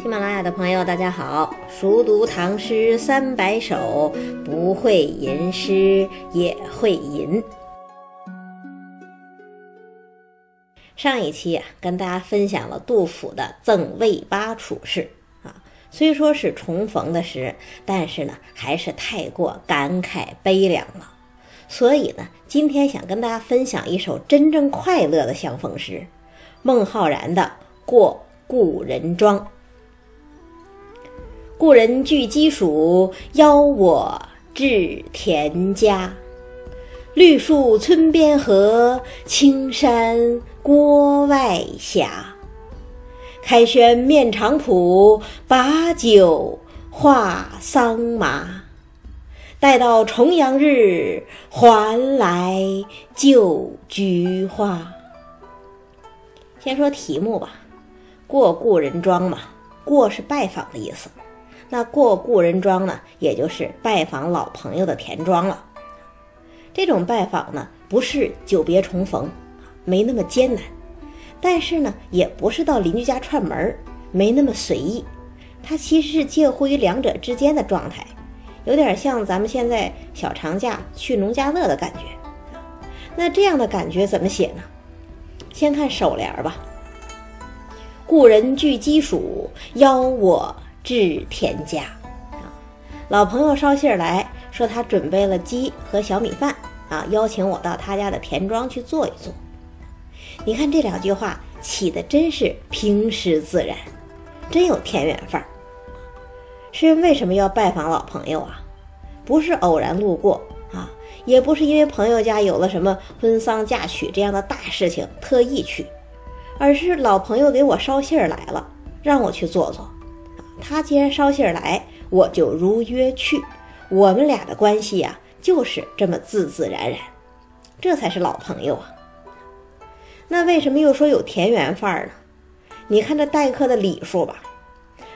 喜马拉雅的朋友，大家好！熟读唐诗三百首，不会吟诗也会吟。上一期啊，跟大家分享了杜甫的《赠卫八处士》啊，虽说是重逢的诗，但是呢，还是太过感慨悲凉了。所以呢，今天想跟大家分享一首真正快乐的相逢诗——孟浩然的《过故人庄》。故人具鸡黍，邀我至田家。绿树村边合，青山郭外斜。开轩面场圃，把酒话桑麻。待到重阳日，还来就菊花。先说题目吧，过故人庄嘛，过是拜访的意思。那过故人庄呢，也就是拜访老朋友的田庄了。这种拜访呢，不是久别重逢，没那么艰难；但是呢，也不是到邻居家串门，没那么随意。它其实是介乎于两者之间的状态，有点像咱们现在小长假去农家乐的感觉。那这样的感觉怎么写呢？先看首联吧：“故人具鸡黍，邀我。”至田家，啊，老朋友捎信儿来说，他准备了鸡和小米饭，啊，邀请我到他家的田庄去坐一坐。你看这两句话起的真是平实自然，真有田园范儿。诗人为什么要拜访老朋友啊？不是偶然路过啊，也不是因为朋友家有了什么婚丧嫁娶这样的大事情特意去，而是老朋友给我捎信儿来了，让我去坐坐。他既然捎信儿来，我就如约去。我们俩的关系呀，就是这么自自然然，这才是老朋友啊。那为什么又说有田园范儿呢？你看这待客的礼数吧，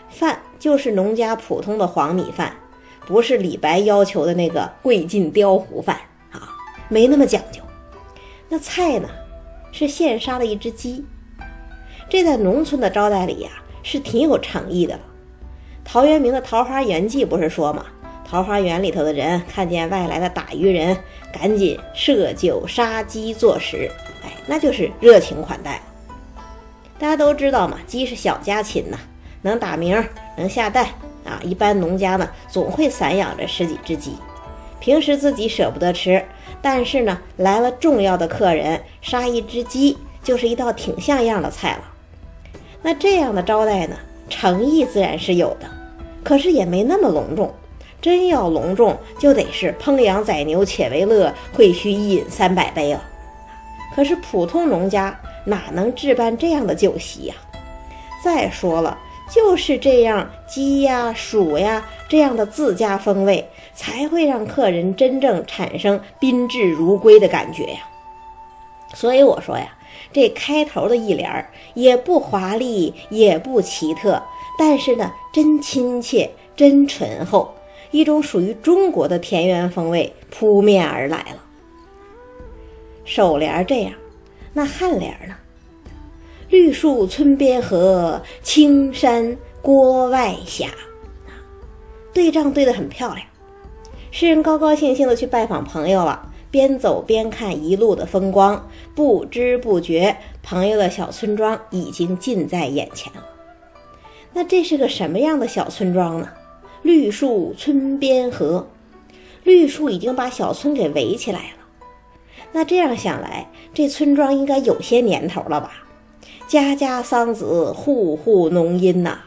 饭就是农家普通的黄米饭，不是李白要求的那个贵晋雕壶饭啊，没那么讲究。那菜呢，是现杀的一只鸡，这在农村的招待里呀，是挺有诚意的了。陶渊明的《桃花源记》不是说吗？桃花源里头的人看见外来的打鱼人，赶紧设酒杀鸡做食，哎，那就是热情款待。大家都知道嘛，鸡是小家禽呐，能打鸣，能下蛋啊。一般农家呢，总会散养着十几只鸡，平时自己舍不得吃，但是呢，来了重要的客人，杀一只鸡就是一道挺像样的菜了。那这样的招待呢？诚意自然是有的，可是也没那么隆重。真要隆重，就得是烹羊宰牛且为乐，会须一饮三百杯了。可是普通农家哪能置办这样的酒席呀？再说了，就是这样鸡呀、鼠呀这样的自家风味，才会让客人真正产生宾至如归的感觉呀。所以我说呀。这开头的一联儿也不华丽，也不奇特，但是呢，真亲切，真醇厚，一种属于中国的田园风味扑面而来了。首联这样，那颔联呢？绿树村边合，青山郭外斜。对仗对得很漂亮，诗人高高兴兴的去拜访朋友了。边走边看一路的风光，不知不觉，朋友的小村庄已经近在眼前了。那这是个什么样的小村庄呢？绿树村边合，绿树已经把小村给围起来了。那这样想来，这村庄应该有些年头了吧？家家桑梓，户户浓荫呐。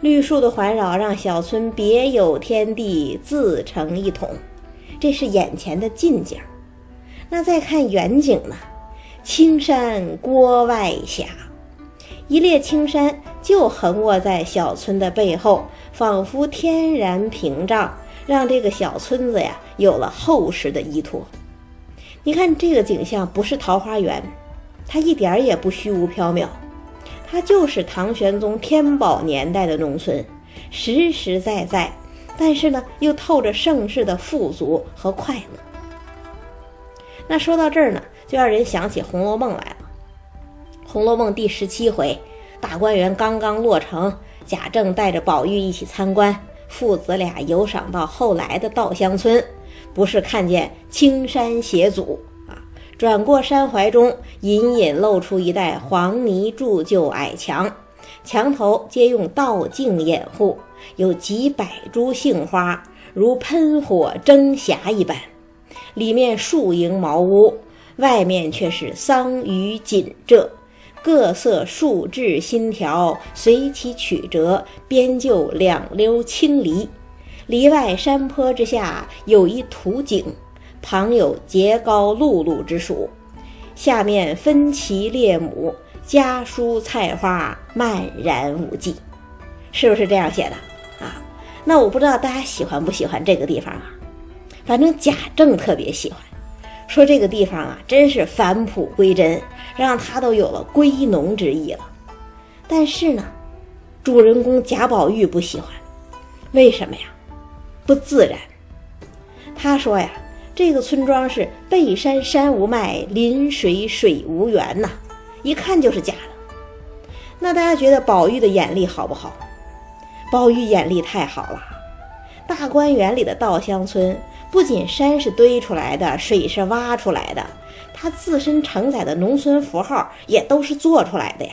绿树的环绕，让小村别有天地，自成一统。这是眼前的近景。那再看远景呢？青山郭外斜，一列青山就横卧在小村的背后，仿佛天然屏障，让这个小村子呀有了厚实的依托。你看这个景象，不是桃花源，它一点儿也不虚无缥缈，它就是唐玄宗天宝年代的农村，实实在在，但是呢，又透着盛世的富足和快乐。那说到这儿呢，就让人想起《红楼梦》来了。《红楼梦》第十七回，大观园刚刚落成，贾政带着宝玉一起参观，父子俩游赏到后来的稻香村，不是看见青山斜阻啊，转过山怀中，隐隐露出一带黄泥铸就矮墙，墙头皆用道镜掩护，有几百株杏花，如喷火蒸霞一般，里面树营茅屋，外面却是桑榆锦柘。各色树枝新条，随其曲折，编就两溜青篱。篱外山坡之下有一土井，旁有节高露露之属。下面分其列亩，家蔬菜花漫然无际。是不是这样写的啊？那我不知道大家喜欢不喜欢这个地方啊？反正贾政特别喜欢。说这个地方啊，真是返璞归真，让他都有了归农之意了。但是呢，主人公贾宝玉不喜欢，为什么呀？不自然。他说呀，这个村庄是背山山无脉，临水水无源呐，一看就是假的。那大家觉得宝玉的眼力好不好？宝玉眼力太好了，大观园里的稻香村。不仅山是堆出来的，水是挖出来的，它自身承载的农村符号也都是做出来的呀。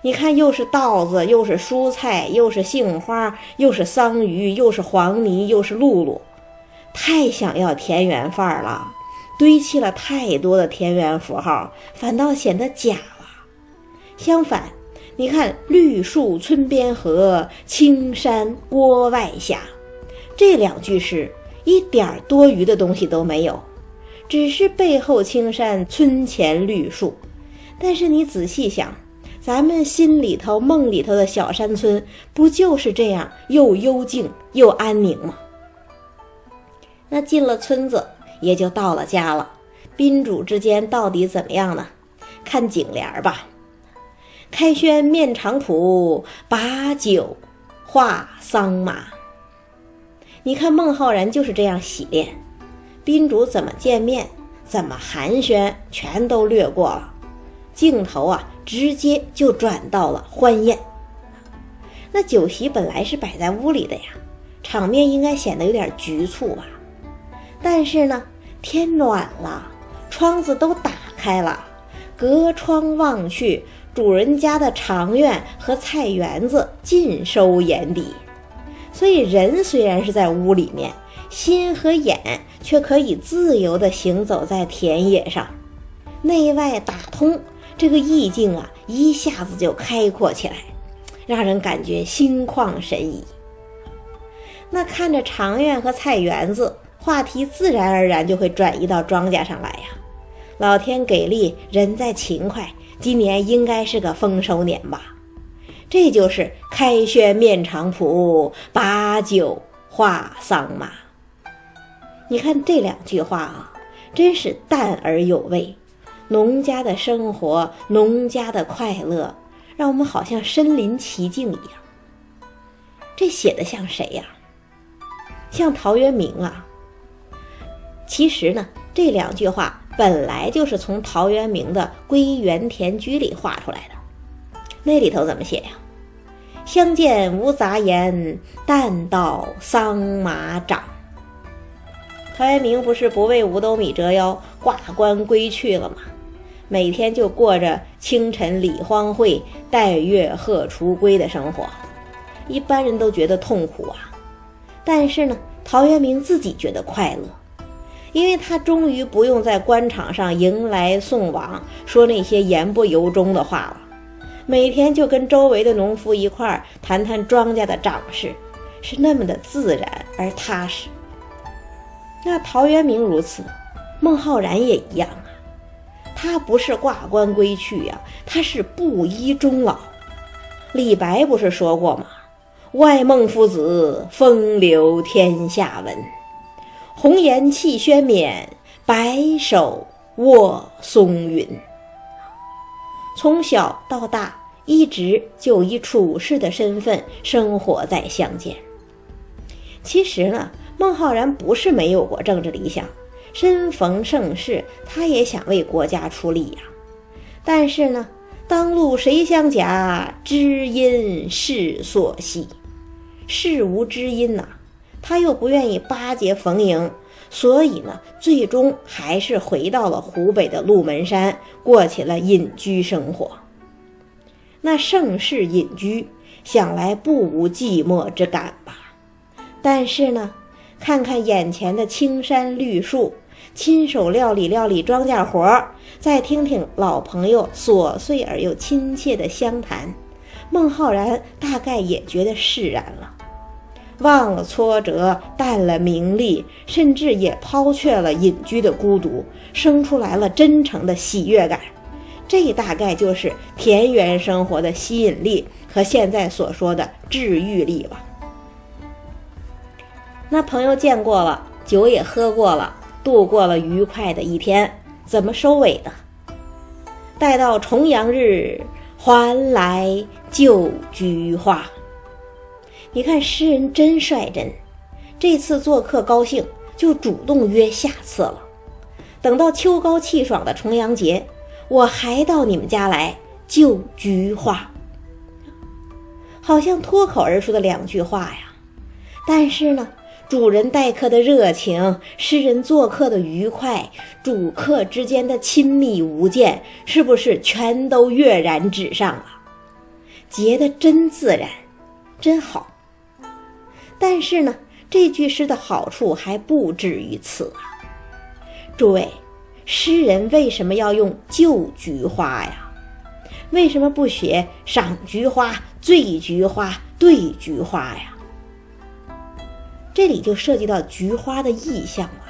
你看，又是稻子，又是蔬菜，又是杏花，又是桑榆，又是黄泥，又是露露，太想要田园范儿了，堆砌了太多的田园符号，反倒显得假了。相反，你看“绿树村边合，青山郭外斜”这两句诗。一点多余的东西都没有，只是背后青山，村前绿树。但是你仔细想，咱们心里头、梦里头的小山村，不就是这样又幽静又安宁吗？那进了村子，也就到了家了。宾主之间到底怎么样呢？看景联吧：开轩面场圃，把酒话桑麻。你看孟浩然就是这样洗练，宾主怎么见面，怎么寒暄，全都略过了，镜头啊，直接就转到了欢宴。那酒席本来是摆在屋里的呀，场面应该显得有点局促吧。但是呢，天暖了，窗子都打开了，隔窗望去，主人家的长院和菜园子尽收眼底。所以人虽然是在屋里面，心和眼却可以自由地行走在田野上，内外打通，这个意境啊，一下子就开阔起来，让人感觉心旷神怡。那看着长院和菜园子，话题自然而然就会转移到庄稼上来呀。老天给力，人在勤快，今年应该是个丰收年吧。这就是开轩面场圃，把酒话桑麻。你看这两句话啊，真是淡而有味。农家的生活，农家的快乐，让我们好像身临其境一样。这写的像谁呀？像陶渊明啊。其实呢，这两句话本来就是从陶渊明的《归园田居》里画出来的。那里头怎么写呀？相见无杂言，但道桑麻长。陶渊明不是不为五斗米折腰，挂冠归去了吗？每天就过着清晨理荒秽，待月荷锄归的生活，一般人都觉得痛苦啊。但是呢，陶渊明自己觉得快乐，因为他终于不用在官场上迎来送往，说那些言不由衷的话了。每天就跟周围的农夫一块儿谈谈庄稼的长势，是那么的自然而踏实。那陶渊明如此，孟浩然也一样啊。他不是挂冠归去呀，他是布衣终老。李白不是说过吗？外孟夫子，风流天下闻。红颜弃轩冕，白首卧松云。从小到大，一直就以处士的身份生活在乡间。其实呢，孟浩然不是没有过政治理想，身逢盛世，他也想为国家出力呀。但是呢，当路谁相甲？知音是所惜。事无知音呐，他又不愿意巴结逢迎，所以呢，最终还是回到了湖北的鹿门山，过起了隐居生活。那盛世隐居，想来不无寂寞之感吧？但是呢，看看眼前的青山绿树。亲手料理料理庄稼活儿，再听听老朋友琐碎而又亲切的相谈，孟浩然大概也觉得释然了，忘了挫折，淡了名利，甚至也抛却了隐居的孤独，生出来了真诚的喜悦感。这大概就是田园生活的吸引力和现在所说的治愈力吧。那朋友见过了，酒也喝过了。度过了愉快的一天，怎么收尾的？待到重阳日，还来就菊花。你看诗人真率真，这次做客高兴，就主动约下次了。等到秋高气爽的重阳节，我还到你们家来就菊花。好像脱口而出的两句话呀，但是呢？主人待客的热情，诗人做客的愉快，主客之间的亲密无间，是不是全都跃然纸上了？结得真自然，真好。但是呢，这句诗的好处还不止于此啊！诸位，诗人为什么要用旧菊花呀？为什么不写赏菊花、醉菊花、对菊花呀？这里就涉及到菊花的意象了。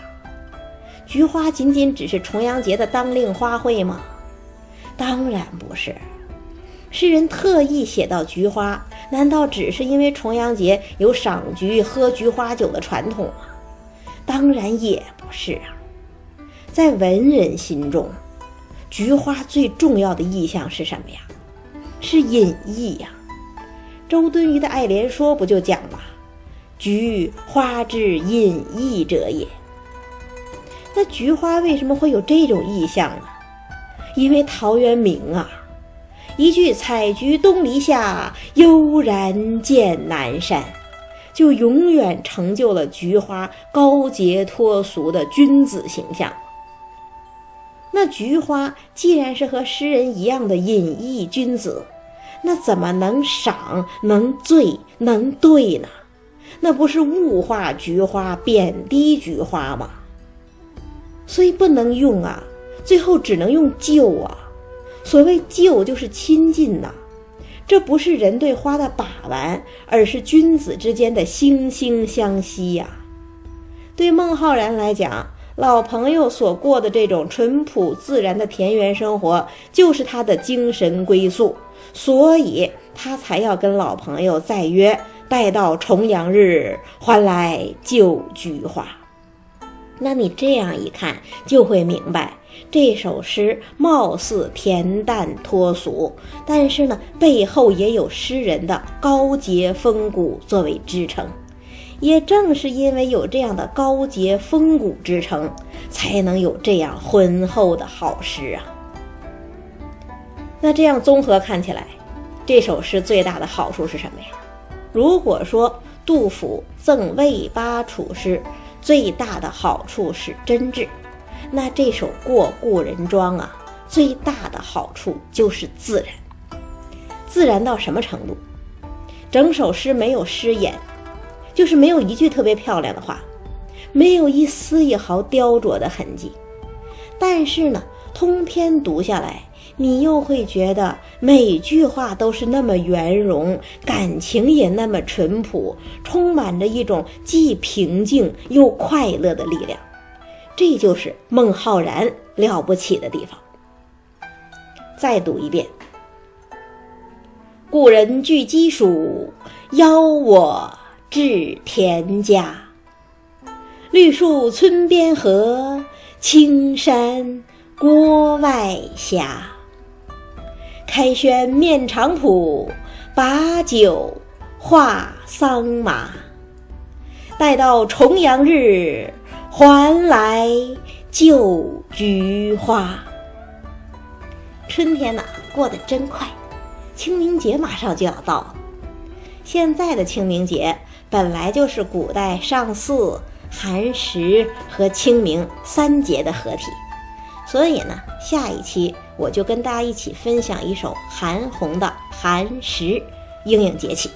菊花仅仅只是重阳节的当令花卉吗？当然不是。诗人特意写到菊花，难道只是因为重阳节有赏菊、喝菊花酒的传统吗？当然也不是啊。在文人心中，菊花最重要的意象是什么呀？是隐逸呀。周敦颐的《爱莲说》不就讲吗？菊花之隐逸者也。那菊花为什么会有这种意象呢？因为陶渊明啊，一句“采菊东篱下，悠然见南山”，就永远成就了菊花高洁脱俗的君子形象。那菊花既然是和诗人一样的隐逸君子，那怎么能赏、能醉、能对呢？那不是物化菊花、贬低菊花吗？所以不能用啊，最后只能用就啊。所谓就，就是亲近呐。这不是人对花的把玩，而是君子之间的惺惺相惜呀。对孟浩然来讲，老朋友所过的这种淳朴自然的田园生活，就是他的精神归宿，所以他才要跟老朋友再约。待到重阳日，还来就菊花。那你这样一看，就会明白这首诗貌似恬淡脱俗，但是呢，背后也有诗人的高洁风骨作为支撑。也正是因为有这样的高洁风骨支撑，才能有这样浑厚的好诗啊。那这样综合看起来，这首诗最大的好处是什么呀？如果说杜甫赠魏八处诗最大的好处是真挚，那这首《过故人庄》啊，最大的好处就是自然。自然到什么程度？整首诗没有诗眼，就是没有一句特别漂亮的话，没有一丝一毫雕琢的痕迹。但是呢，通篇读下来。你又会觉得每句话都是那么圆融，感情也那么淳朴，充满着一种既平静又快乐的力量。这就是孟浩然了不起的地方。再读一遍：“故人具鸡黍，邀我至田家。绿树村边合，青山郭外斜。”开轩面场圃，把酒话桑麻。待到重阳日，还来就菊花。春天呐过得真快，清明节马上就要到了。现在的清明节本来就是古代上巳、寒食和清明三节的合体，所以呢，下一期我就跟大家一起分享一首韩红的《寒食》，应应节气。